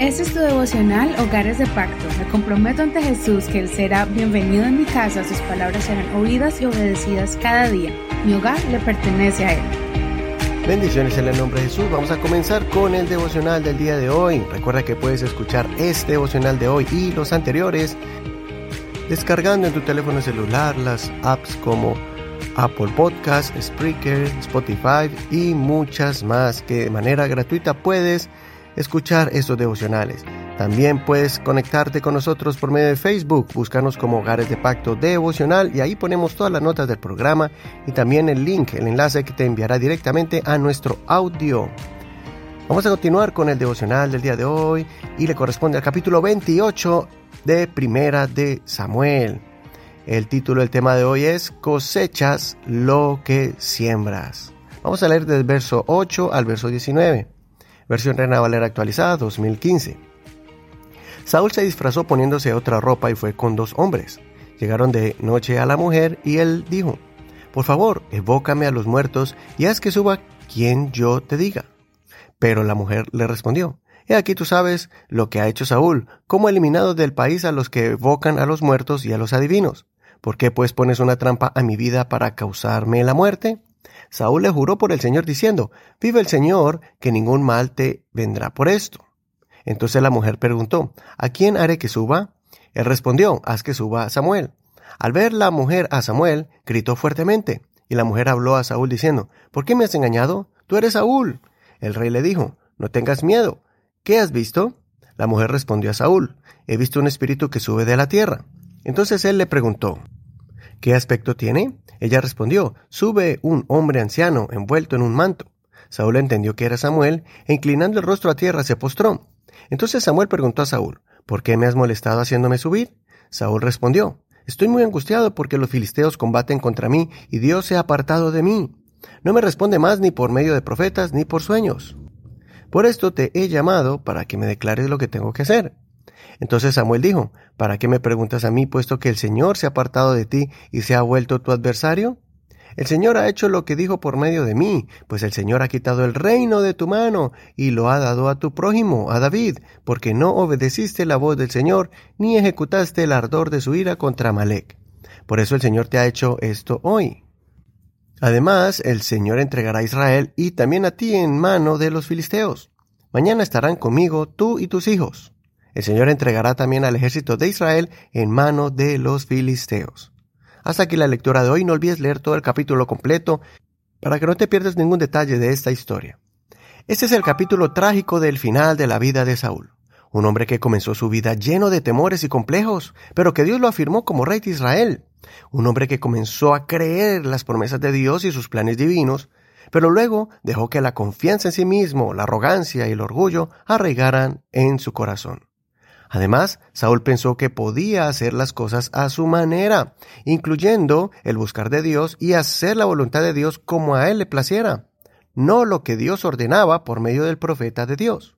Este es tu devocional Hogares de Pacto. Me comprometo ante Jesús que Él será bienvenido en mi casa, sus palabras serán oídas y obedecidas cada día. Mi hogar le pertenece a Él. Bendiciones en el nombre de Jesús. Vamos a comenzar con el devocional del día de hoy. Recuerda que puedes escuchar este devocional de hoy y los anteriores descargando en tu teléfono celular las apps como Apple Podcast, Spreaker, Spotify y muchas más que de manera gratuita puedes escuchar estos devocionales. También puedes conectarte con nosotros por medio de Facebook, buscarnos como Hogares de Pacto Devocional y ahí ponemos todas las notas del programa y también el link, el enlace que te enviará directamente a nuestro audio. Vamos a continuar con el devocional del día de hoy y le corresponde al capítulo 28 de Primera de Samuel. El título del tema de hoy es Cosechas lo que siembras. Vamos a leer del verso 8 al verso 19 versión Reina Valera actualizada 2015. Saúl se disfrazó poniéndose otra ropa y fue con dos hombres. Llegaron de noche a la mujer y él dijo, Por favor, evócame a los muertos y haz que suba quien yo te diga. Pero la mujer le respondió, He aquí tú sabes lo que ha hecho Saúl, cómo ha eliminado del país a los que evocan a los muertos y a los adivinos. ¿Por qué pues pones una trampa a mi vida para causarme la muerte? Saúl le juró por el Señor diciendo, Vive el Señor, que ningún mal te vendrá por esto. Entonces la mujer preguntó, ¿A quién haré que suba? Él respondió, Haz que suba a Samuel. Al ver la mujer a Samuel, gritó fuertemente, y la mujer habló a Saúl diciendo, ¿Por qué me has engañado? Tú eres Saúl. El rey le dijo, No tengas miedo. ¿Qué has visto? La mujer respondió a Saúl, He visto un espíritu que sube de la tierra. Entonces él le preguntó, ¿Qué aspecto tiene? Ella respondió, Sube un hombre anciano envuelto en un manto. Saúl entendió que era Samuel, e inclinando el rostro a tierra se postró. Entonces Samuel preguntó a Saúl, ¿Por qué me has molestado haciéndome subir? Saúl respondió, Estoy muy angustiado porque los filisteos combaten contra mí y Dios se ha apartado de mí. No me responde más ni por medio de profetas ni por sueños. Por esto te he llamado para que me declares lo que tengo que hacer. Entonces Samuel dijo, ¿para qué me preguntas a mí, puesto que el Señor se ha apartado de ti y se ha vuelto tu adversario? El Señor ha hecho lo que dijo por medio de mí, pues el Señor ha quitado el reino de tu mano y lo ha dado a tu prójimo, a David, porque no obedeciste la voz del Señor, ni ejecutaste el ardor de su ira contra Malek. Por eso el Señor te ha hecho esto hoy. Además, el Señor entregará a Israel y también a ti en mano de los filisteos. Mañana estarán conmigo tú y tus hijos. El Señor entregará también al ejército de Israel en mano de los filisteos. Hasta aquí la lectura de hoy. No olvides leer todo el capítulo completo para que no te pierdas ningún detalle de esta historia. Este es el capítulo trágico del final de la vida de Saúl. Un hombre que comenzó su vida lleno de temores y complejos, pero que Dios lo afirmó como rey de Israel. Un hombre que comenzó a creer las promesas de Dios y sus planes divinos, pero luego dejó que la confianza en sí mismo, la arrogancia y el orgullo arraigaran en su corazón. Además, Saúl pensó que podía hacer las cosas a su manera, incluyendo el buscar de Dios y hacer la voluntad de Dios como a él le placiera, no lo que Dios ordenaba por medio del profeta de Dios.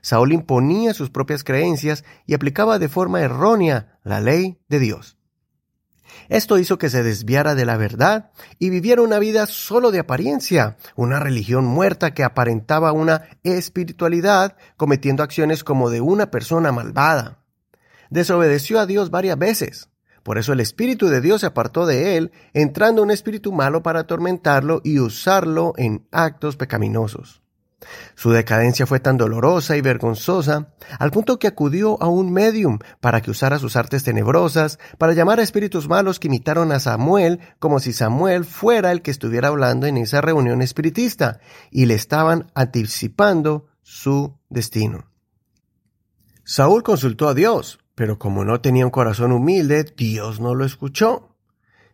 Saúl imponía sus propias creencias y aplicaba de forma errónea la ley de Dios. Esto hizo que se desviara de la verdad y viviera una vida solo de apariencia, una religión muerta que aparentaba una espiritualidad, cometiendo acciones como de una persona malvada. Desobedeció a Dios varias veces. Por eso el Espíritu de Dios se apartó de él, entrando un espíritu malo para atormentarlo y usarlo en actos pecaminosos. Su decadencia fue tan dolorosa y vergonzosa, al punto que acudió a un medium para que usara sus artes tenebrosas, para llamar a espíritus malos que imitaron a Samuel, como si Samuel fuera el que estuviera hablando en esa reunión espiritista, y le estaban anticipando su destino. Saúl consultó a Dios, pero como no tenía un corazón humilde, Dios no lo escuchó.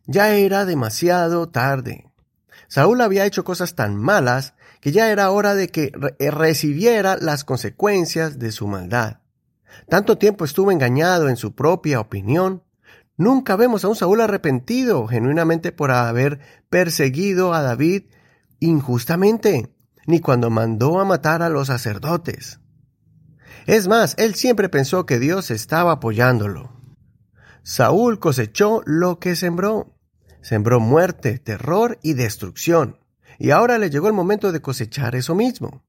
Ya era demasiado tarde. Saúl había hecho cosas tan malas que ya era hora de que eh, recibiera las consecuencias de su maldad. Tanto tiempo estuvo engañado en su propia opinión. Nunca vemos a un Saúl arrepentido genuinamente por haber perseguido a David injustamente, ni cuando mandó a matar a los sacerdotes. Es más, él siempre pensó que Dios estaba apoyándolo. Saúl cosechó lo que sembró. Sembró muerte, terror y destrucción y ahora le llegó el momento de cosechar eso mismo.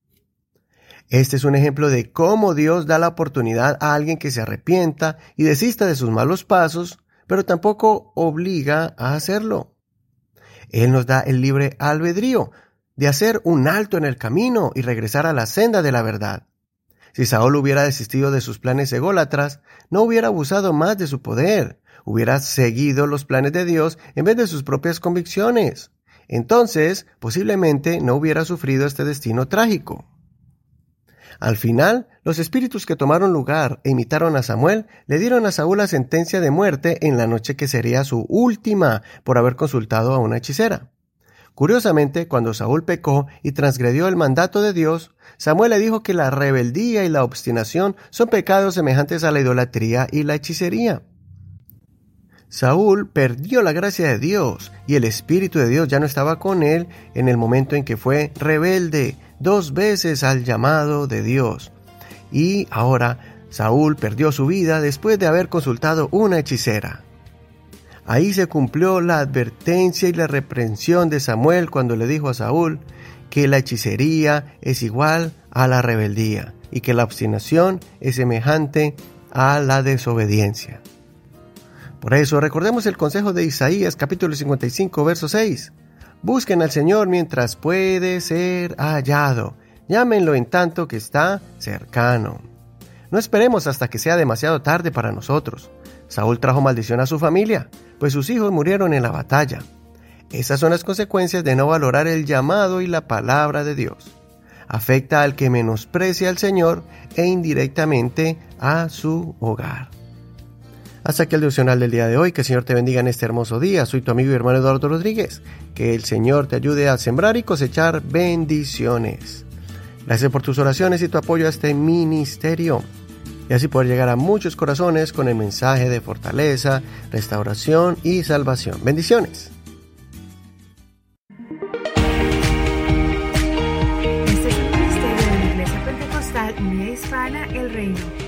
Este es un ejemplo de cómo Dios da la oportunidad a alguien que se arrepienta y desista de sus malos pasos, pero tampoco obliga a hacerlo. Él nos da el libre albedrío de hacer un alto en el camino y regresar a la senda de la verdad. Si Saúl hubiera desistido de sus planes ególatras, no hubiera abusado más de su poder, hubiera seguido los planes de Dios en vez de sus propias convicciones. Entonces, posiblemente no hubiera sufrido este destino trágico. Al final, los espíritus que tomaron lugar e imitaron a Samuel le dieron a Saúl la sentencia de muerte en la noche que sería su última por haber consultado a una hechicera. Curiosamente, cuando Saúl pecó y transgredió el mandato de Dios, Samuel le dijo que la rebeldía y la obstinación son pecados semejantes a la idolatría y la hechicería. Saúl perdió la gracia de Dios y el Espíritu de Dios ya no estaba con él en el momento en que fue rebelde dos veces al llamado de Dios. Y ahora Saúl perdió su vida después de haber consultado una hechicera. Ahí se cumplió la advertencia y la reprensión de Samuel cuando le dijo a Saúl que la hechicería es igual a la rebeldía y que la obstinación es semejante a la desobediencia. Por eso recordemos el consejo de Isaías capítulo 55 verso 6. Busquen al Señor mientras puede ser hallado. Llámenlo en tanto que está cercano. No esperemos hasta que sea demasiado tarde para nosotros. Saúl trajo maldición a su familia, pues sus hijos murieron en la batalla. Esas son las consecuencias de no valorar el llamado y la palabra de Dios. Afecta al que menosprecia al Señor e indirectamente a su hogar. Hasta aquí el devocional del día de hoy. Que el Señor te bendiga en este hermoso día. Soy tu amigo y hermano Eduardo Rodríguez. Que el Señor te ayude a sembrar y cosechar bendiciones. Gracias por tus oraciones y tu apoyo a este ministerio. Y así poder llegar a muchos corazones con el mensaje de fortaleza, restauración y salvación. Bendiciones. Este es un ministerio de la Iglesia Pentecostal El Reino.